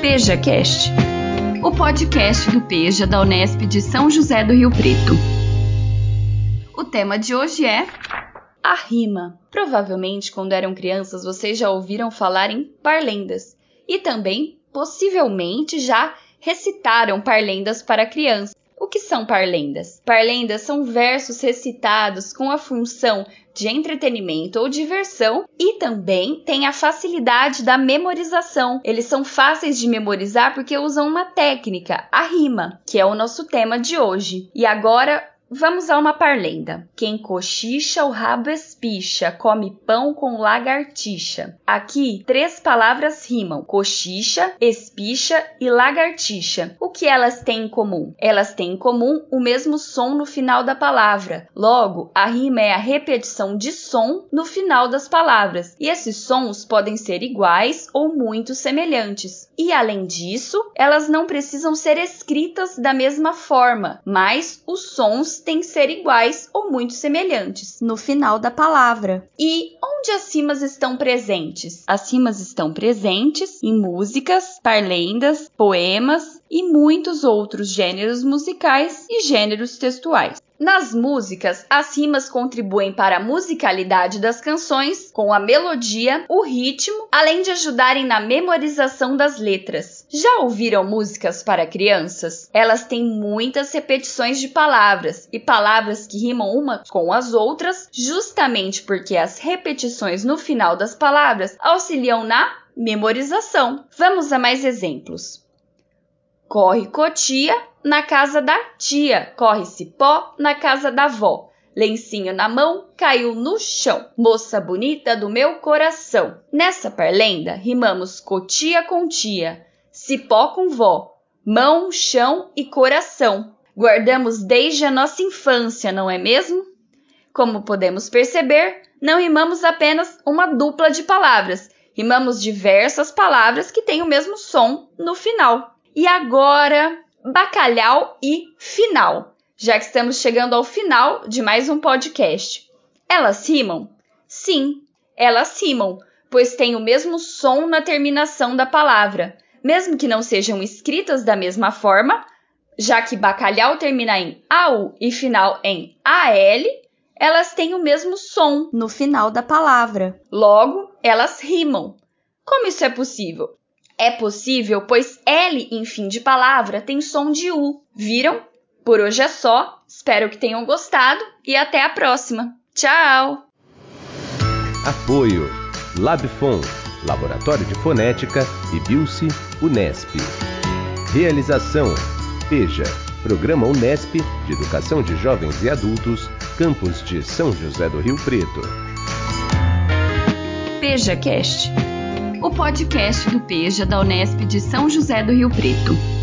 PejaCast, o podcast do Peja da Unesp de São José do Rio Preto. O tema de hoje é a rima. Provavelmente, quando eram crianças, vocês já ouviram falar em parlendas e também, possivelmente, já recitaram parlendas para crianças. Que são parlendas? Parlendas são versos recitados com a função de entretenimento ou diversão e também tem a facilidade da memorização. Eles são fáceis de memorizar porque usam uma técnica, a rima, que é o nosso tema de hoje. E agora Vamos a uma parlenda. Quem cochicha o rabo espicha, come pão com lagartixa. Aqui, três palavras rimam: cochicha, espicha e lagartixa. O que elas têm em comum? Elas têm em comum o mesmo som no final da palavra. Logo, a rima é a repetição de som no final das palavras. E esses sons podem ser iguais ou muito semelhantes. E além disso, elas não precisam ser escritas da mesma forma, mas os sons têm que ser iguais ou muito semelhantes no final da palavra. E onde as rimas estão presentes? As rimas estão presentes em músicas, parlendas, poemas e muitos outros gêneros musicais e gêneros textuais. Nas músicas, as rimas contribuem para a musicalidade das canções, com a melodia, o ritmo, além de ajudarem na memorização das letras. Já ouviram músicas para crianças? Elas têm muitas repetições de palavras e palavras que rimam uma com as outras, justamente porque as repetições no final das palavras auxiliam na memorização. Vamos a mais exemplos. Corre cotia na casa da tia, corre cipó na casa da avó. Lencinho na mão, caiu no chão. Moça bonita do meu coração. Nessa parlenda, rimamos cotia com tia, cipó com vó, mão, chão e coração. Guardamos desde a nossa infância, não é mesmo? Como podemos perceber, não rimamos apenas uma dupla de palavras, rimamos diversas palavras que têm o mesmo som no final. E agora, bacalhau e final, já que estamos chegando ao final de mais um podcast. Elas rimam? Sim, elas rimam, pois têm o mesmo som na terminação da palavra, mesmo que não sejam escritas da mesma forma, já que bacalhau termina em AU e final em AL, elas têm o mesmo som no final da palavra. Logo, elas rimam. Como isso é possível? É possível, pois L em fim de palavra tem som de U. Viram? Por hoje é só. Espero que tenham gostado e até a próxima. Tchau! Apoio Labfon, Laboratório de Fonética e Bilce Unesp. Realização PEJA, Programa Unesp de Educação de Jovens e Adultos, Campus de São José do Rio Preto. PejaCast o podcast do Peja da Unesp de São José do Rio Preto.